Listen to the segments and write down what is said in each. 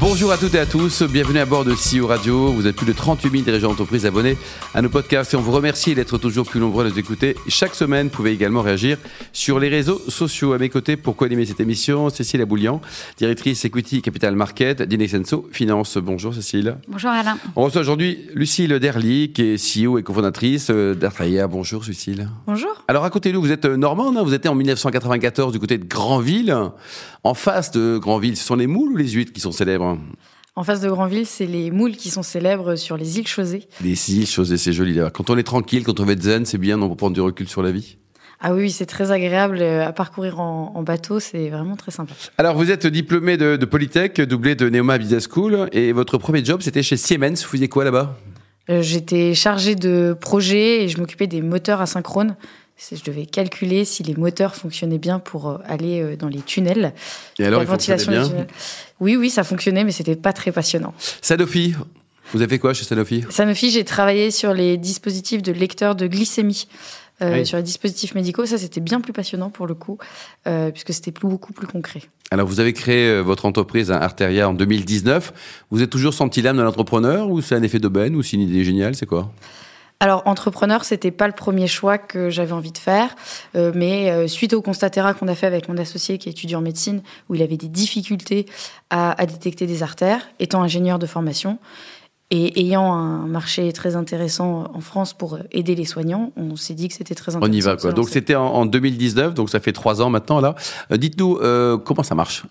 Bonjour à toutes et à tous, bienvenue à bord de CEO Radio. Vous êtes plus de 38 000 dirigeants d'entreprise abonnés à nos podcasts et on vous remercie d'être toujours plus nombreux à nous écouter. Chaque semaine, vous pouvez également réagir sur les réseaux sociaux. À mes côtés, pour co-animer cette émission, Cécile Aboulian, directrice Equity Capital Market d'Inexenso Finance. Bonjour Cécile. Bonjour Alain. On reçoit aujourd'hui Lucille Derly, qui est CEO et cofondatrice d'Artraia. Bonjour Lucille. Bonjour. Alors racontez-nous, vous êtes normande, hein vous êtes en 1994 du côté de Granville. En face de Granville, ce sont les moules ou les huîtres qui sont célèbres en face de Granville, c'est les moules qui sont célèbres sur les îles Chausées. Les îles Chausées, c'est joli là. Quand on est tranquille, quand on veut être zen, c'est bien, on peut prendre du recul sur la vie. Ah oui, c'est très agréable euh, à parcourir en, bateau, c'est vraiment très sympa. Alors, vous êtes diplômé de, Polytech, doublé de Neoma Business School, et votre premier job, c'était chez Siemens. Vous faisiez quoi là-bas? Euh, J'étais chargée de projet et je m'occupais des moteurs asynchrones je devais calculer si les moteurs fonctionnaient bien pour euh, aller euh, dans les tunnels. Et alors, la ventilation bien Oui, oui, ça fonctionnait, mais c'était pas très passionnant. Sanofi, vous avez fait quoi chez Sanofi? Sanofi, j'ai travaillé sur les dispositifs de lecteur de glycémie. Euh, sur les dispositifs médicaux, ça c'était bien plus passionnant pour le coup, puisque c'était beaucoup plus concret. Alors vous avez créé votre entreprise Arteria en 2019. Vous êtes toujours senti l'âme de l'entrepreneur ou c'est un effet d'aubaine ou c'est une idée géniale? C'est quoi? Alors, entrepreneur, c'était pas le premier choix que j'avais envie de faire, euh, mais euh, suite au constat terrain qu'on a fait avec mon associé qui est étudiant en médecine, où il avait des difficultés à, détecter des artères, étant ingénieur de formation et ayant un marché très intéressant en France pour aider les soignants, on s'est dit que c'était très intéressant. On y va quoi. Donc c'était en, 2019, donc ça fait trois ans maintenant là. Euh, dites-nous comment ça marche?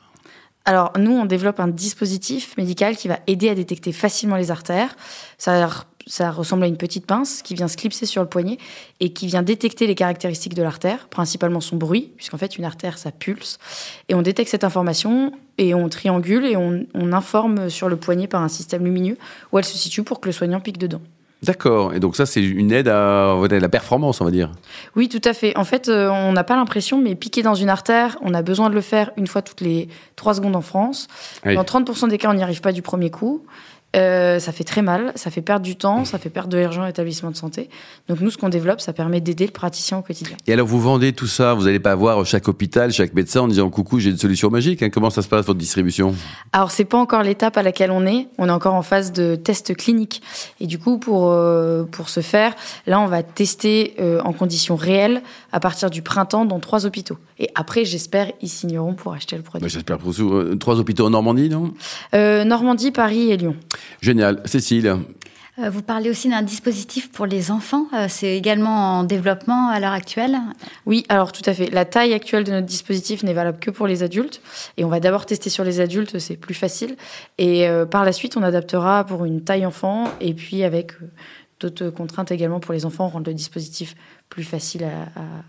Alors nous, on développe un dispositif médical qui va aider à détecter facilement les artères. Ça ça ressemble à une petite pince qui vient se clipser sur le poignet et qui vient détecter les caractéristiques de l'artère, principalement son bruit, puisqu'en fait une artère ça pulse. Et on détecte cette information et on triangule et on, informe sur le poignet par un système lumineux où elle se situe pour que le soignant pique dedans. D'accord. Et donc ça, c'est une aide à, la performance, on va dire. Oui, tout à fait. En fait, euh, on n'a pas l'impression, mais piquer dans une artère, on a besoin de le faire une fois toutes les trois secondes en France. Dans 30% des cas, on n'y arrive pas du premier coup. Euh, ça fait très mal, ça fait perdre du temps, ça fait perdre de l'argent à l'établissement de santé. Donc nous, ce qu'on développe, ça permet d'aider le praticien au quotidien. Et alors, vous vendez tout ça, vous n'allez pas voir chaque hôpital, chaque médecin en disant coucou, j'ai une solution magique. Hein. Comment ça se passe votre distribution? Alors, c'est pas encore l'étape à laquelle on est. On est encore en phase de test clinique. Et du coup, pour euh, pour ce faire, là, on va tester euh, en conditions réelles à partir du printemps dans trois hôpitaux. Et après, j'espère, ils signeront pour acheter le produit. j'espère pour trois hôpitaux en Normandie, non? Normandie, Paris et Lyon. Génial. Cécile euh, vous parlez aussi d'un dispositif pour les enfants. Euh, c'est également en développement à l'heure actuelle Oui, alors tout à fait. La taille actuelle de notre dispositif n'est valable que pour les adultes. Et on va d'abord tester sur les adultes, c'est plus facile. Et euh, par la suite, on adaptera pour une taille enfant et puis avec d'autres contraintes également pour les enfants, rendre le dispositif plus facile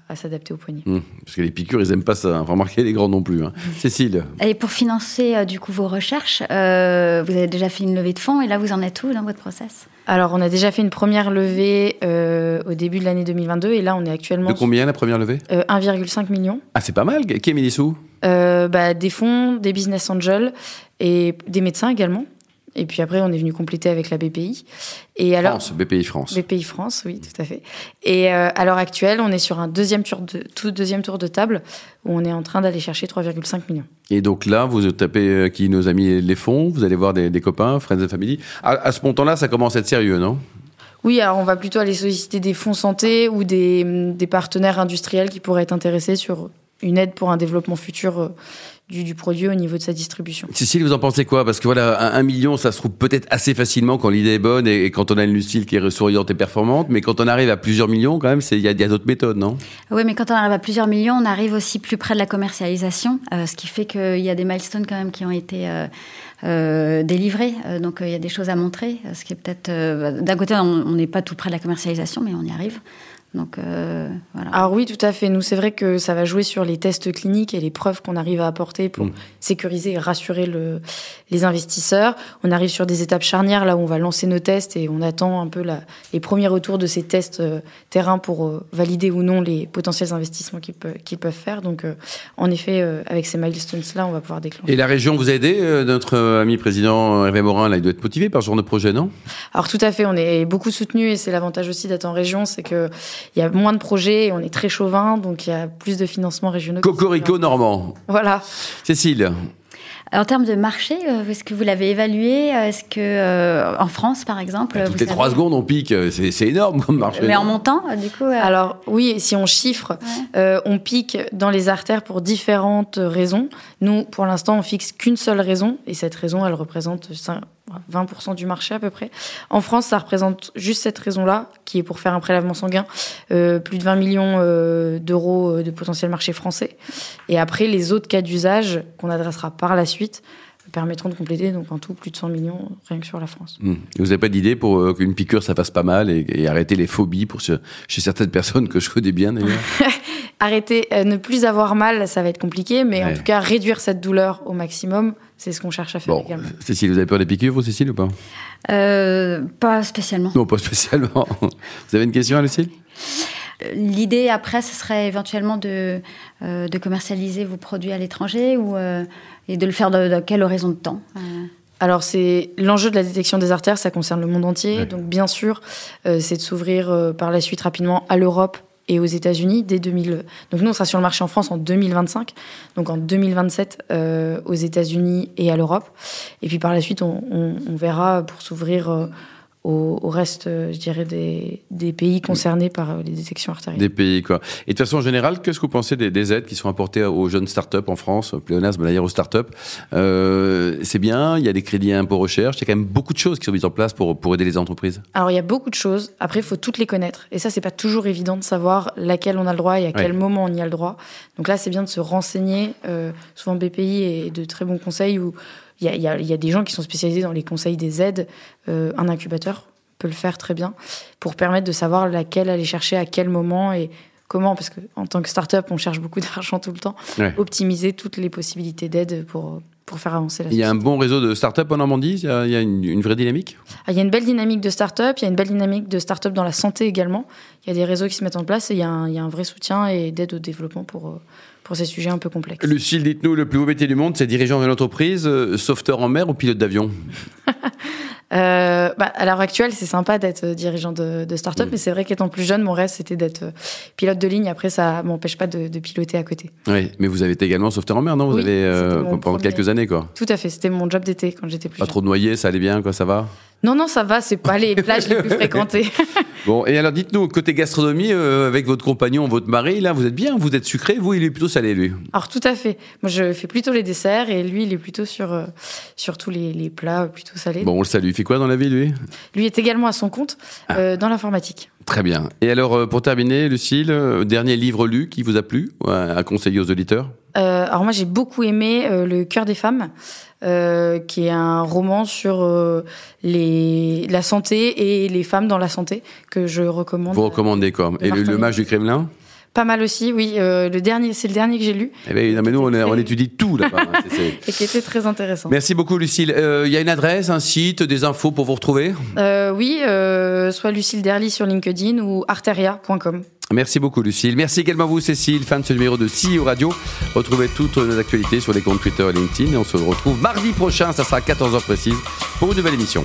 à, s'adapter au poignet. Mmh, parce que les piqûres, ils n'aiment pas ça. Remarquez les grands non plus. Hein. Cécile Et pour financer euh, du coup vos recherches, euh, vous avez déjà fait une levée de fonds et là vous en êtes où dans votre process? Alors on a déjà fait une première levée euh, au début de l'année 2022 et là on est actuellement... De combien la première levée? 1,5 million. Ah c'est pas mal. Qui a mis les sous bah, Des fonds, des business angels et des médecins également. Et puis après, on est venu compléter avec la BPI. Et alors, France, BPI France. BPI France, oui, tout à fait. Et euh, à l'heure actuelle, on est sur un deuxième tour de, tout deuxième tour de table où on est en train d'aller chercher 3,5 millions. Et donc là, vous tapez euh, qui nos amis les fonds, vous allez voir des, copains, friends and family. À, ce montant-là, ça commence à être sérieux, non? Oui, alors on va plutôt aller solliciter des fonds santé ou des, des partenaires industriels qui pourraient être intéressés sur une aide pour un développement futur euh, du, produit au niveau de sa distribution. Cécile, vous en pensez quoi? Parce que voilà, un, million, ça se trouve peut-être assez facilement quand l'idée est bonne et, quand on a une Lucille qui est souriante et performante, mais quand on arrive à plusieurs millions, quand même, il y a, d'autres méthodes, non? Oui, mais quand on arrive à plusieurs millions, on arrive aussi plus près de la commercialisation, euh, ce qui fait qu'il y a des milestones quand même qui ont été euh, euh, délivrés. donc il y a des choses à montrer, ce qui est peut-être... D'un côté, on n'est pas tout près de la commercialisation, mais on y arrive. Donc euh, voilà. Alors oui, tout à fait. Nous, c'est vrai que ça va jouer sur les tests cliniques et les preuves qu'on arrive à apporter pour Mm. sécuriser et rassurer le, les investisseurs. On arrive sur des étapes charnières là où on va lancer nos tests et on attend un peu la, les premiers retours de ces tests euh, terrain pour euh, valider ou non les potentiels investissements qu'ils peuvent, qu'ils peuvent faire. Donc, euh, en effet, euh, avec ces milestones-là, on va pouvoir déclencher. Et la région vous a aidé euh, Notre ami président Hervé Morin, là, il doit être motivé par ce genre de projet, non? Alors tout à fait, on est beaucoup soutenu et c'est l'avantage aussi d'être en région, c'est que il y a moins de projets et on est très chauvin, donc il y a plus de financements régionaux. Cocorico normand. Voilà. Cécile, En termes de marché, euh, est-ce que vous l'avez évalué? Est-ce que euh, en France, par exemple, bah, vous toutes les trois secondes, on pique. C'est c'est énorme comme marché. mais en montant, euh, du coup. euh, Alors oui, si on chiffre, euh, on pique dans les artères pour différentes raisons. Nous, pour l'instant, on fixe qu'une seule raison et cette raison, elle représente 5 20% du marché à peu près. En France, ça représente juste cette raison-là, qui est pour faire un prélèvement sanguin, euh, plus de 20 millions euh, d'euros euh, de potentiel marché français. Et après, les autres cas d'usage qu'on adressera par la suite permettront de compléter, donc en tout, plus de 100 millions rien que sur la France. Hum. Vous n'avez pas d'idée pour euh, qu'une piqûre, ça fasse pas mal et, et arrêter les phobies pour ce- chez certaines personnes que je connais bien d'ailleurs? Arrêter, euh, ne plus avoir mal, ça va être compliqué, mais Ouais. en tout cas, réduire cette douleur au maximum, c'est ce qu'on cherche à faire Bon, également. Cécile, vous avez peur des piqûres, vous, Cécile, ou pas? Euh, pas spécialement. Non, pas spécialement. Vous avez une question, Lucille Euh, L'idée après, ce serait éventuellement de, euh, de commercialiser vos produits à l'étranger ou euh, et de le faire dans, dans quel horizon de temps Euh, Alors, c'est l'enjeu de la détection des artères, ça concerne le monde entier. Ouais. Donc, bien sûr, euh, c'est de s'ouvrir euh, par la suite rapidement à l'Europe et aux États-Unis dès 2000. Donc, nous, on sera sur le marché en France en 2025. Donc, en 2027 euh, aux États-Unis et à l'Europe. Et puis, par la suite, on, verra pour s'ouvrir euh, au, au reste, euh, je dirais, des, des pays concernés par euh, les détections artérielles. Des pays, quoi. Et de façon, en général, qu'est-ce que vous pensez des, des aides qui sont apportées aux jeunes startups en France, au pléonasme d'ailleurs aux startups euh, C'est bien, il y a des crédits à impôt recherche, il y a quand même beaucoup de choses qui sont mises en place pour, pour aider les entreprises. Alors il y a beaucoup de choses. Après, il faut toutes les connaître. Et ça, c'est pas toujours évident de savoir laquelle on a le droit et à quel Ouais. moment on y a le droit. Donc là, c'est bien de se renseigner. Euh, souvent BPI et de très bons conseils où il y a, il y a- il y a des gens qui sont spécialisés dans les conseils des aides. Euh, un incubateur peut le faire très bien pour permettre de savoir laquelle aller chercher à quel moment et comment. Parce que en tant que start-up, on cherche beaucoup d'argent tout le temps. Ouais. Optimiser toutes les possibilités d'aide pour pour faire avancer la Il y a un bon réseau de startups en Normandie, il y a, il y a une, une vraie dynamique? Ah, Il y a une belle dynamique de start-up, il y a une belle dynamique de start-up dans la santé également. Il y a des réseaux qui se mettent en place et il y a un, il y a un vrai soutien et d'aide au développement pour, euh, pour ces sujets un peu complexes. Lucille, dites-nous, le plus beau métier du monde, c'est dirigeant d'une entreprise, euh, sauveteur en mer ou pilote d'avion? Euh, bah, à l'heure actuelle, c'est sympa d'être euh, dirigeant de, de start-up, Mm. mais c'est vrai qu'étant plus jeune, mon rêve, c'était d'être euh, pilote de ligne. Après, ça m'empêche pas de, de piloter à côté. Oui, mais vous avez été également sauveteur en mer, non? Vous Oui, avez euh, pendant premier. quelques années, quoi. Tout à fait, c'était mon job d'été quand j'étais plus Pas jeune. trop de noyés, ça allait bien, quoi, ça va? Non, non, ça va, c'est pas les plages les plus fréquentées. Bon, et alors dites-nous, côté gastronomie, euh, avec votre compagnon, votre mari, là, vous êtes bien Vous êtes sucré Vous, il est plutôt salé, lui? Alors tout à fait. Moi, je fais plutôt les desserts et lui, il est plutôt sur, euh, sur tous les, les plats plutôt salés. Bon, on le salue. Il fait quoi dans la vie, lui? Lui est également à son compte euh, dans l'informatique. Très bien. Et alors, euh, pour terminer, Lucille, euh, dernier livre lu qui vous a plu ouais, à conseiller aux auditeurs? Euh, alors moi, j'ai beaucoup aimé euh, Le cœur des femmes, euh, qui est un roman sur euh, les, la santé et les femmes dans la santé que je recommande. Vous recommandez quoi? Et le mage du Kremlin? Pas mal aussi, oui. Euh, le dernier, c'est le dernier que j'ai lu Eh non, mais nous, on, est- on étudie tout là-bas. hein, et qui était très intéressant. Merci beaucoup, Lucille. Euh, Il y a une adresse, un site, des infos pour vous retrouver? Euh, oui, soit Lucille Derly sur LinkedIn ou arteria.com. Merci beaucoup, Lucille. Merci également à vous, Cécile, fan de ce numéro de CEO Radio. Retrouvez toutes nos actualités sur les comptes Twitter et LinkedIn. Et on se retrouve mardi prochain, ça sera à 14h précise, pour une nouvelle émission.